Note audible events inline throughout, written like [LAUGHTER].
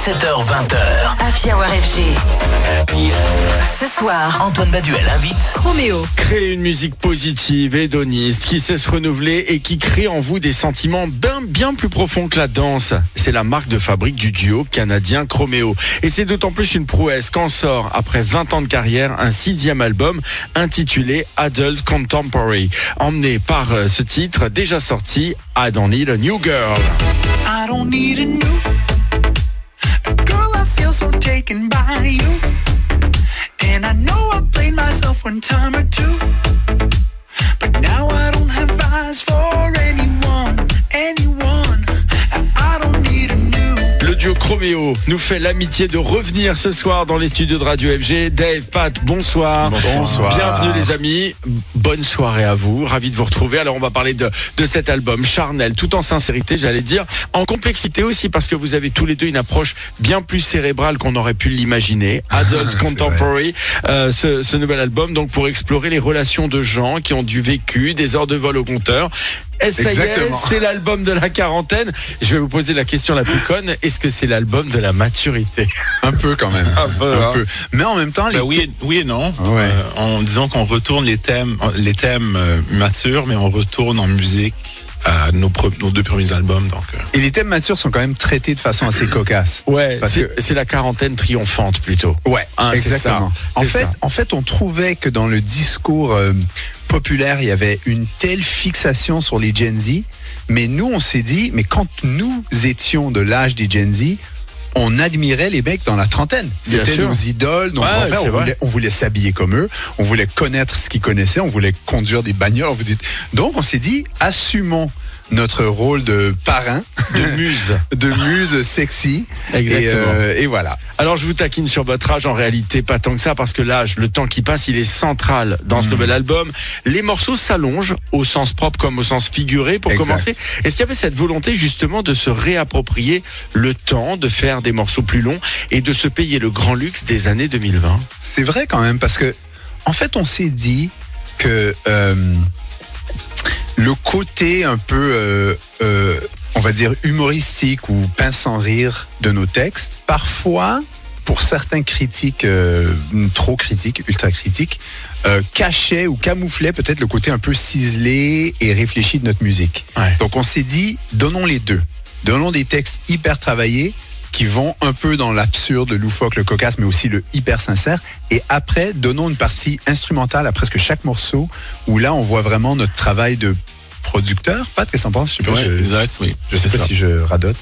17h20h. Happy Hour FG. Ce soir, Antoine Baduel invite Roméo. Créer une musique positive, hédoniste, qui sait se renouveler et qui crée en vous des sentiments bien, bien plus profonds que la danse. C'est la marque de fabrique du duo canadien Chromeo. Et c'est d'autant plus une prouesse qu'en sort, après 20 ans de carrière, un sixième album intitulé Adult Contemporary. Emmené par euh, ce titre déjà sorti, I Don't Need a New Girl. I don't need a new feel so taken by you, and I know I played myself one time or two, but now I Chromeo nous fait l'amitié de revenir ce soir dans les studios de Radio FG. Dave, Pat, bonsoir. Bonsoir. Bienvenue les amis. Bonne soirée à vous. Ravi de vous retrouver. Alors on va parler de, de cet album charnel, tout en sincérité, j'allais dire, en complexité aussi parce que vous avez tous les deux une approche bien plus cérébrale qu'on aurait pu l'imaginer. [LAUGHS] Adult Contemporary, euh, ce, ce nouvel album, donc pour explorer les relations de gens qui ont du vécu, des heures de vol au compteur. Et ça y est, Exactement. c'est l'album de la quarantaine. Je vais vous poser la question la plus conne. Est-ce que c'est l'album de la maturité? Un peu quand même. Un peu, hein. Mais en même temps, les Ben oui, et- oui et non. Ouais. Euh, en disant qu'on retourne les thèmes, les thèmes euh, matures, mais on retourne en musique à nos, deux premiers albums. Donc, euh, et les thèmes matures sont quand même traités de façon assez cocasse. Ouais, c'est que- la quarantaine triomphante plutôt. Ouais, c'est exactement. ça, En fait, ça. en fait, on trouvait que dans le discours euh, populaire, il y avait une telle fixation sur les Gen Z, mais nous, on s'est dit, mais quand nous étions de l'âge des Gen Z, on admirait les mecs dans la trentaine. C'était nos idoles, nos Ouais, On voulait, on voulait s'habiller comme eux, on voulait connaître ce qu'ils connaissaient, on voulait conduire des bagnoles. Donc, on s'est dit, assumons notre rôle de parrain, De muse. [LAUGHS] de muse sexy. Exactement. Et, euh, et voilà. Alors je vous taquine sur votre âge, en réalité pas tant que ça, parce que l'âge, le temps qui passe, il est central dans ce Mhm. nouvel album. Les morceaux s'allongent au sens propre comme au sens figuré. Pour Exact. commencer, est-ce qu'il y avait cette volonté justement de se réapproprier le temps, de faire des morceaux plus longs et de se payer le grand luxe des années 2020 C'est vrai quand même parce que en fait on s'est dit que euh, le côté un peu euh, euh, on va dire humoristique ou pince sans rire de nos textes parfois pour certains critiques euh, trop critiques ultra critiques cachait ou camouflait peut-être le côté un peu ciselé et réfléchi de notre musique Ouais. donc on s'est dit donnons les deux donnons des textes hyper travaillés qui vont un peu dans l'absurde, le loufoque, le cocasse, mais aussi le hyper sincère. Et après, donnons une partie instrumentale à presque chaque morceau, où là, on voit vraiment notre travail de producteur. Pat, qu'est-ce que t'en penses? Je sais pas, ouais, je, exact, oui. je sais pas ça. si je radote.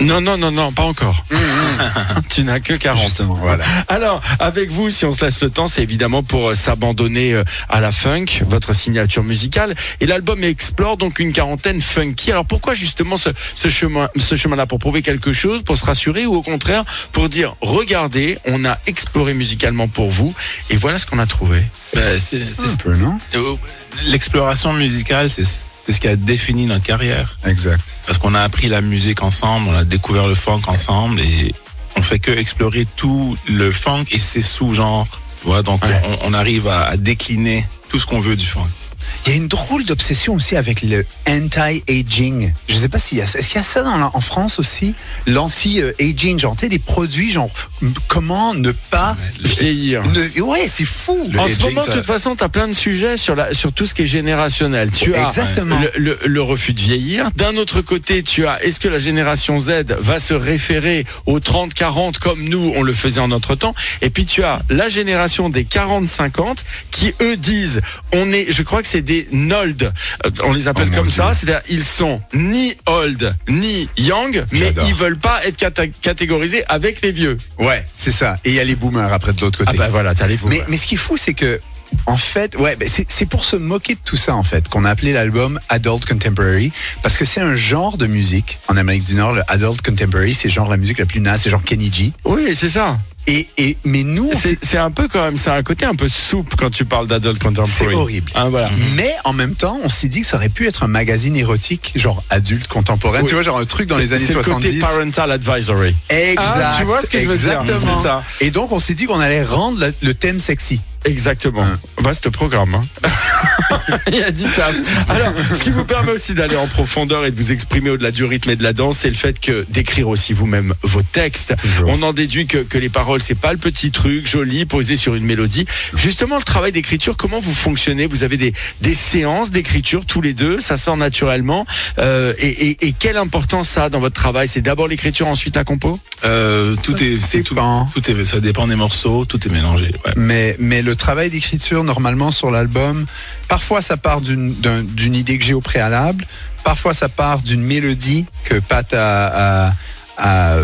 Non, non, non, non, pas encore. [LAUGHS] [LAUGHS] tu n'as que 40. Justement, voilà. Alors, avec vous, si on se laisse le temps, c'est évidemment pour euh, s'abandonner euh, à la funk, votre signature musicale. Et l'album explore donc une quarantaine funky. Alors pourquoi justement ce, ce chemin, ce chemin-là? Pour prouver quelque chose, pour se rassurer ou au contraire pour dire, regardez, on a exploré musicalement pour vous et voilà ce qu'on a trouvé. Ben, c'est- c'est- Un peu, non? Euh, L'exploration musicale, c'est c'est ce qui a défini notre carrière. Exact. Parce qu'on a appris la musique ensemble, on a découvert le funk ensemble et on fait que explorer tout le funk et ses sous-genres. Vois, donc Ouais. on, on arrive à, à décliner tout ce qu'on veut du funk. Il y a une drôle d'obsession aussi avec le anti-aging. Je sais pas s'il y a ça. Est-ce qu'il y a ça dans la- en France aussi? L'anti-aging, genre, tu sais, des produits, genre, comment ne pas. Vieillir. Ne... Ouais, c'est fou. Le en ce aging, moment, de ça- toute façon, tu as plein de sujets sur, la, sur tout ce qui est générationnel. Tu as Exactement. le, le- le refus de vieillir. D'un autre côté, tu as est-ce que la génération Z va se référer aux 30-40 comme nous, on le faisait en notre temps? Et puis tu as la génération des 40-50 qui, eux, disent on est, je crois que c'est des NOLD, Euh, on les appelle Oh comme ça, c'est-à-dire ils sont ni old ni young, mais ils veulent pas être catégorisés avec les vieux. Ouais, c'est ça. Et il y a les boomers après de l'autre Ah côté. bah voilà, t'as les mais, mais ce qui est fou, c'est que, en fait, ouais, c'est c'est pour se moquer de tout ça, en fait, qu'on a appelé l'album Adult Contemporary, parce que c'est un genre de musique en Amérique du Nord. Le Adult Contemporary, c'est genre la musique la plus naze, c'est genre Kenny G. Oui, c'est ça. Et, et mais nous, C'est un peu quand même, c'est un côté un peu soupe quand tu parles d'adult contemporary. c'est horrible. Ah, voilà. Mais en même temps, on s'est dit que ça aurait pu être un magazine érotique, genre adulte contemporain. Oui. Tu vois, genre un truc dans les années C'est le 70. côté parental advisory. Exact. Ah, tu vois ce que je veux dire ça. Et donc, on s'est dit qu'on allait rendre le, le thème sexy. Exactement. Hein. Vaste programme. hein. [LAUGHS] Il y a du taf. Alors, ce qui vous permet aussi d'aller en profondeur et de vous exprimer au-delà du rythme et de la danse, c'est le fait que d'écrire aussi vous-même vos textes. On en déduit que, que les paroles, c'est pas le petit truc joli posé sur une mélodie. Justement, le travail d'écriture, comment vous fonctionnez? Vous avez des, des séances d'écriture tous les deux, ça sort naturellement. Euh, et, et, et quelle importance ça a dans votre travail? C'est d'abord l'écriture, ensuite la compo? Euh, tout est, c'est tout, tout est, ça dépend des morceaux, tout est mélangé. Ouais. Mais, mais le travail d'écriture, normalement, sur l'album, parfois ça part d'une d'un- d'une idée que j'ai au préalable, parfois ça part d'une mélodie que Pat a, a, à-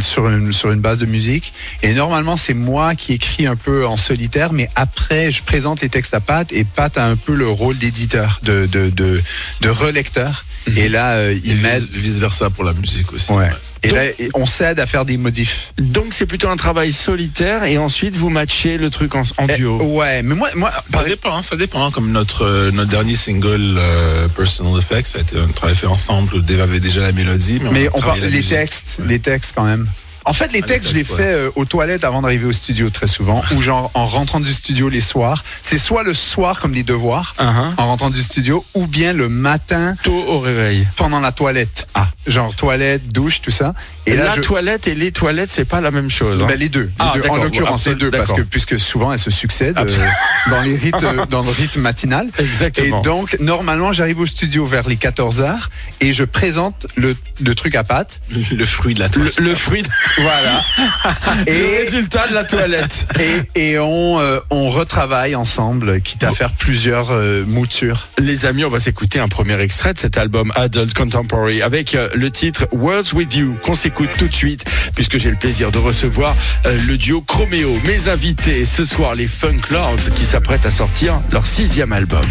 sur, une, base de musique. Et normalement, c'est moi qui écris un peu en solitaire, mais après, je présente les textes à Pat et Pat a un peu le rôle d'éditeur, de relecteur. Et là, euh, Et il m'aide. vice, versa pour la musique aussi. Ouais. Et Donc- là, on s'aide à faire des modifs. Donc c'est plutôt un travail solitaire et ensuite vous matchez le truc en, en Eh, duo. ouais, mais moi, moi Ça par- dépend, ça dépend. Comme notre euh, notre dernier single euh, Personal Effects, ça a été un travail fait ensemble. où Dave avait déjà la mélodie, mais, on parle les musique. textes, Ouais. les textes quand même. En fait, les Ah, textes, je les fais euh, aux toilettes avant d'arriver au studio très souvent, ou genre en rentrant du studio les soirs. C'est soit le soir comme des devoirs, Uh-huh. en rentrant du studio, ou bien le matin Tôt au réveil. pendant la toilette. Ah. Genre toilette, douche, tout ça. Et la je... toilette et les toilettes, c'est pas la même chose. hein. Ben, les deux, les Ah, deux. en d'accord, l'occurrence bon, les deux, parce d'accord. que puisque souvent elles se succèdent euh, [LAUGHS] dans les rites, euh, dans le rythme matinal. Et Exactement. donc, normalement, j'arrive au studio vers les 14 heures et je présente le, le truc à pâte. Le, fruit de la le, toilette. le fruit, de- Voilà. [LAUGHS] le et, résultat de la toilette. [LAUGHS] et, et on, euh, on retravaille ensemble, quitte à faire plusieurs euh, moutures. Les amis, on va s'écouter un premier extrait de cet album Adult Contemporary avec euh, le titre Words With You qu'on s'écoute tout de suite puisque j'ai le plaisir de recevoir euh, le duo Chromeo. Mes invités ce soir, les Funk Lords qui s'apprêtent à sortir leur sixième album.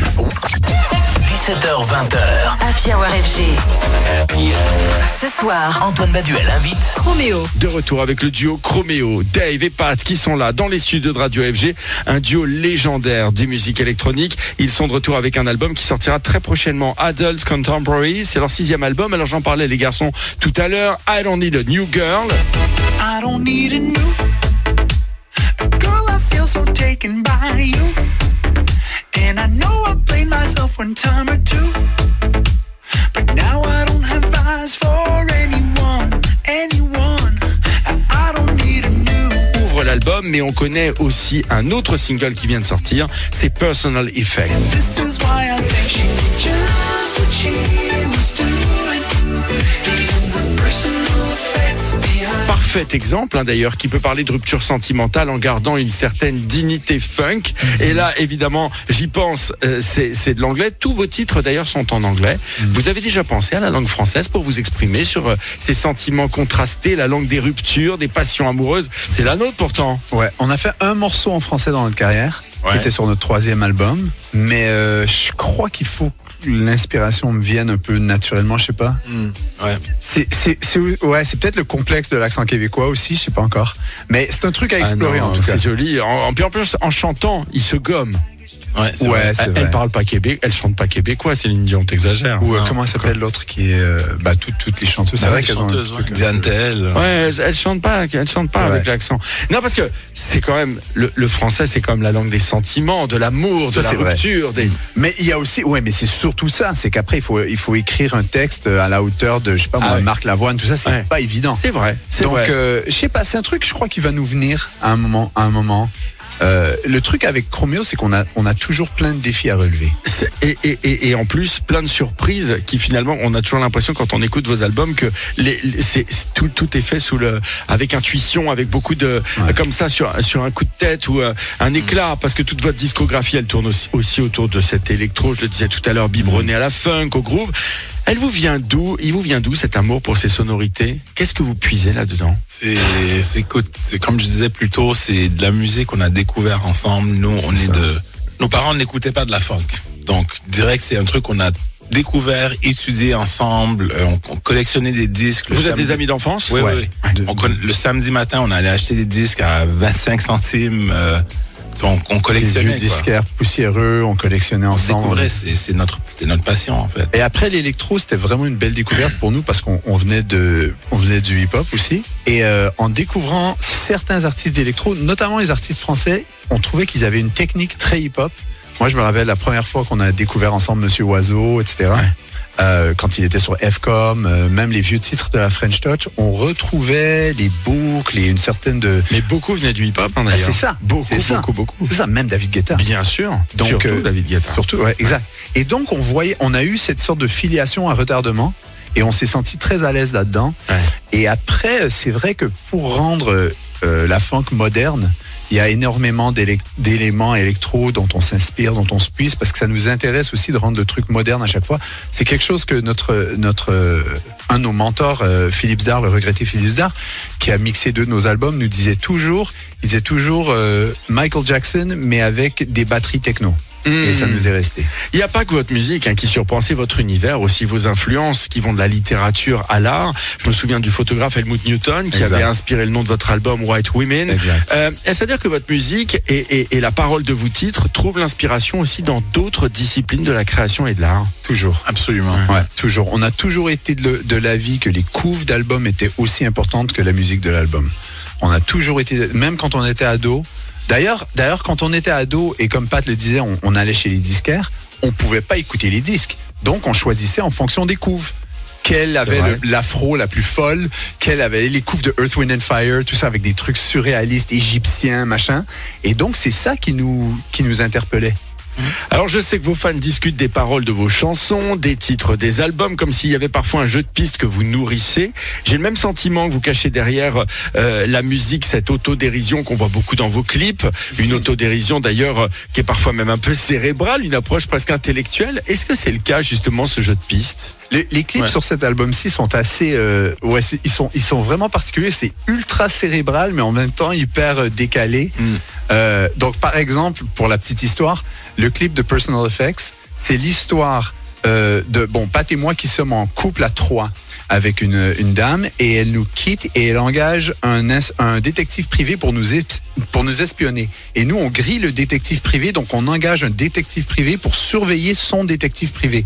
17h20h. Happy Hour FG. Ce soir, Antoine Baduel invite Roméo. De retour avec le duo Chromeo, Dave et Pat qui sont là dans les studios de Radio FG, un duo légendaire du musique électronique. Ils sont de retour avec un album qui sortira très prochainement, Adult Contemporary. C'est leur sixième album. Alors j'en parlais les garçons tout à l'heure. I Don't Need a New Girl. I don't need a new girl. I feel so taken by you, and I know I played myself one time or two, but now I don't have eyes for anyone, anyone. I I don't need a new. Ouvre l'album, mais on connaît aussi un autre single qui vient de sortir, c'est Personal Effects. This is why I think she knew just what she Parfait exemple hein, d'ailleurs qui peut parler de rupture sentimentale en gardant une certaine dignité funk. Et là évidemment j'y pense, euh, c'est de l'anglais. Tous vos titres d'ailleurs sont en anglais. Vous avez déjà pensé à la langue française pour vous exprimer sur euh, ces sentiments contrastés, la langue des ruptures, des passions amoureuses. C'est la nôtre pourtant. Ouais, on a fait un morceau en français dans notre carrière, Ouais. qui était sur notre troisième album, mais euh, je crois qu'il faut que l'inspiration me vienne un peu naturellement, je sais pas. Hmm, ouais. C'est, c'est, c'est, ouais, c'est peut-être le complexe de l'accent québécois aussi, je sais pas encore. Mais c'est un truc à explorer Ah non, en tout cas. C'est joli. En plus en chantant, il se gomme. Ouais, vrai. Elle, vrai. elle parle pas québécois, elle chante pas québécois, Céline Dion, t'exagères. Ou euh, Non, comment elle s'appelle l'autre qui est euh, bah, toutes, toutes les chanteuses. C'est Bah vrai qu'elles ont ouais. euh, Diane Tell. Ouais, elle, elle chante pas, elle chante pas Ouais. avec l'accent. Non, parce que c'est quand même le, le français, c'est quand même la langue des sentiments, de l'amour, de la vrai. rupture. Des... Mais il y a aussi, ouais, mais c'est surtout ça, c'est qu'après il faut, il faut écrire un texte à la hauteur de, je sais pas Ah moi, ouais. Marc Lavoine, tout ça, c'est pas évident. C'est vrai, Donc, euh, je sais pas, c'est un truc, je crois, qui va nous venir à un moment, à un moment. Euh, le truc avec Chromeo, c'est qu'on a, on a toujours plein de défis à relever. Et, et, et, et en plus, plein de surprises qui finalement, on a toujours l'impression quand on écoute vos albums que les, les- c'est, tout, tout est fait sous le, avec intuition, avec beaucoup de, Ouais. comme ça sur, sur un coup de tête ou euh, un éclat, parce que toute votre discographie, elle tourne aussi, aussi autour de cet électro, je le disais tout à l'heure, biberonné à la funk, au groove. Elle vous vient d'où Il vous vient d'où cet amour pour ces sonorités? Qu'est-ce que vous puisez là-dedans? C'est, comme je disais plus tôt, c'est de la musique qu'on a découvert ensemble. Nous, on est de, nos parents n'écoutaient pas de la funk. Donc, direct, c'est un truc qu'on a découvert, étudié ensemble. euh, on, on collectionnait des disques. Vous êtes des amis d'enfance? Oui, Ouais. oui, On le samedi matin, on allait acheter des disques à 25 centimes. euh, On, on Des collectionnait. quoi. disquaires poussiéreux, on collectionnait On ensemble. c'est notre, c'était notre passion en fait. Et après l'électro, c'était vraiment une belle découverte pour nous parce qu'on on venait de, on venait du hip-hop aussi. Et euh, en découvrant certains artistes d'électro, notamment les artistes français, on trouvait qu'ils avaient une technique très hip-hop. Moi, je me rappelle la première fois qu'on a découvert ensemble Monsieur Oiseau, etc. Euh, quand il était sur Fcom, euh, même les vieux titres de la French Touch, on retrouvait les boucles et une certaine de. Mais beaucoup venaient du hip-hop, hein, Ah, d'ailleurs. c'est ça, Beaucoup, c'est ça. beaucoup, beaucoup. C'est ça, même David Guetta. Bien sûr. Donc, Surtout euh, David Guetta. Surtout, ouais, exact. Et donc, on voyait, on a eu cette sorte de filiation à retardement et on s'est senti très à l'aise là-dedans. Ouais. Et après, c'est vrai que pour rendre euh, la funk moderne, il y a énormément d'éléments électro dont on s'inspire, dont on se puise, parce que ça nous intéresse aussi de rendre le truc moderne à chaque fois. C'est quelque chose que notre, un de nos mentors, euh, Philippe Zdar, le regretté Philippe Zdar, qui a mixé deux de nos albums, nous disait toujours, il disait toujours euh, Michael Jackson, mais avec des batteries techno. Et ça Hmm. nous est resté. Il n'y a pas que votre musique hein, qui surprend, c'est votre univers, aussi vos influences qui vont de la littérature à l'art. Je me souviens du photographe Helmut Newton qui Exact. avait inspiré le nom de votre album White Women. Euh, C'est-à-dire que votre musique et, et- et la parole de vos titres trouvent l'inspiration aussi dans d'autres disciplines de la création et de l'art? Toujours. Absolument. Ouais, toujours. On a toujours été de, de l'avis que les couves d'albums étaient aussi importantes que la musique de l'album. On a toujours été, même quand on était ado. D'ailleurs, d'ailleurs, quand on était ado et comme Pat le disait, on, on allait chez les disquaires, on pouvait pas écouter les disques. Donc, on choisissait en fonction des couves. Quelle avait l'afro la plus folle, quelle avait les couves de Earth, Wind and Fire, tout ça avec des trucs surréalistes, égyptiens, machin. Et donc, c'est ça qui nous, qui nous interpellait. Alors je sais que vos fans discutent des paroles de vos chansons, des titres des albums, comme s'il y avait parfois un jeu de pistes que vous nourrissez. J'ai le même sentiment que vous cachez derrière euh, la musique, cette autodérision qu'on voit beaucoup dans vos clips, une autodérision d'ailleurs euh, qui est parfois même un peu cérébrale, une approche presque intellectuelle. Est-ce que c'est le cas justement ce jeu de pistes Les, les clips Ouais. sur cet album-ci sont assez, euh, ouais, ils sont, ils sont vraiment particuliers. C'est ultra cérébral, mais en même temps hyper euh, décalé. Mm. Euh, donc, par exemple, pour la petite histoire, le clip de Personal Effects, c'est l'histoire euh, de bon, Pat et moi qui sommes en couple à trois avec une, une dame et elle nous quitte et elle engage un, un détective privé pour nous, pour nous espionner. Et nous, on grille le détective privé, donc on engage un détective privé pour surveiller son détective privé.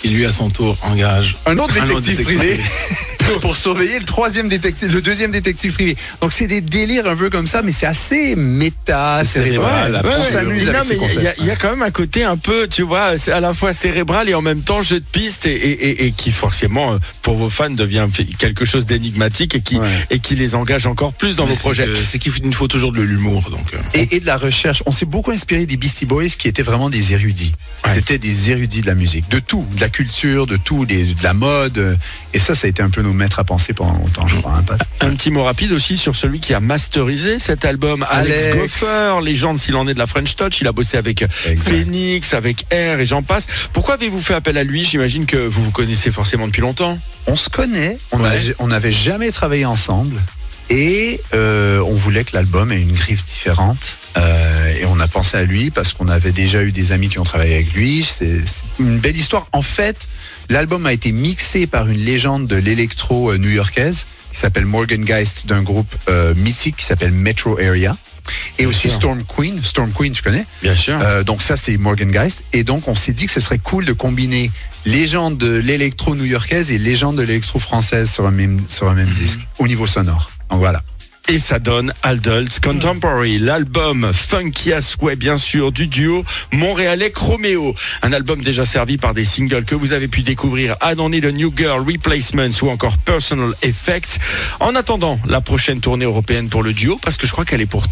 Qui lui à son tour engage Un autre [LAUGHS] Un autre détective privé [LAUGHS] pour surveiller le troisième détective, le deuxième détective privé. Donc c'est des délires un peu comme ça, mais c'est assez méta, cérébral. cérébral, on ouais, s'amuse avec il y a- y, quand même un côté un peu, tu vois, c'est à la fois cérébral et en même temps jeu de pistes et, et- et- et qui forcément pour vos fans devient quelque chose d'énigmatique et qui Ouais. et qui les engage encore plus dans Mais vos projets. C'est qu'il nous faut toujours de l'humour. Donc, euh, Et, et de la recherche. On s'est beaucoup inspiré des Beastie Boys qui étaient vraiment des érudits. Ouais. C'était des érudits de la musique, de tout, de la culture, de tout, des- de la mode. Et ça, ça a été un peu nos maîtres à penser pendant longtemps, je crois. hein, Pat Un petit mot rapide aussi sur celui qui a masterisé cet album, Alex, Alex. Goffer, légende s'il en est de la French Touch. Il a bossé avec Exact. Phoenix, avec Air et j'en passe. Pourquoi avez-vous fait appel à lui? J'imagine que vous vous connaissez forcément depuis longtemps. On se connaît, on Ouais. a- on n'avait jamais travaillé ensemble. Et euh, on voulait que l'album ait une griffe différente. Euh, et on a pensé à lui parce qu'on avait déjà eu des amis qui ont travaillé avec lui. C'est une belle histoire. En fait, l'album a été mixé par une légende de l'électro euh, new-yorkaise qui s'appelle Morgan Geist d'un groupe euh, mythique qui s'appelle Metro Area. Et Bien aussi sûr. Storm Queen. Storm Queen, tu connais? Bien sûr. euh, donc ça c'est Morgan Geist et donc on s'est dit que ce serait cool de combiner légende de l'électro new-yorkaise et légende de l'électro française sur un même sur un même disque au niveau sonore. Donc voilà. Et ça donne Adults Contemporary, l'album funky as way, bien sûr, du duo montréalais Chromeo. Un album déjà servi par des singles que vous avez pu découvrir I Don't Need a New Girl, Replacements ou encore Personal Effects. En attendant la prochaine tournée européenne pour le duo, parce que je crois qu'elle est pour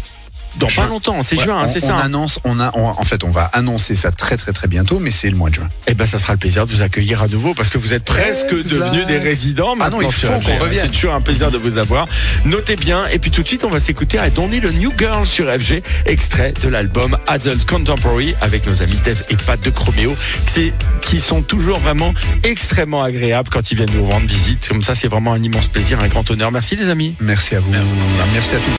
dans Juin. pas longtemps, c'est Ouais, juin, on, c'est on ça. hein. annonce, on a, on- en fait, on va annoncer ça très très très bientôt, mais c'est le mois de juin. Eh ben, ça sera le plaisir de vous accueillir à nouveau parce que vous êtes presque devenus des résidents. Ah non, maintenant il faut qu'on revienne. C'est toujours un plaisir de vous avoir. Notez bien. Et puis tout de suite, on va s'écouter Don't Need a New Girl sur FG, extrait de l'album Adult Contemporary avec nos amis Dev et Pat de Chromeo, qui, qui sont toujours vraiment extrêmement agréables quand ils viennent nous rendre visite. Comme ça, c'est vraiment un immense plaisir, un grand honneur. Merci les amis. Merci à vous. Merci. Merci à tous.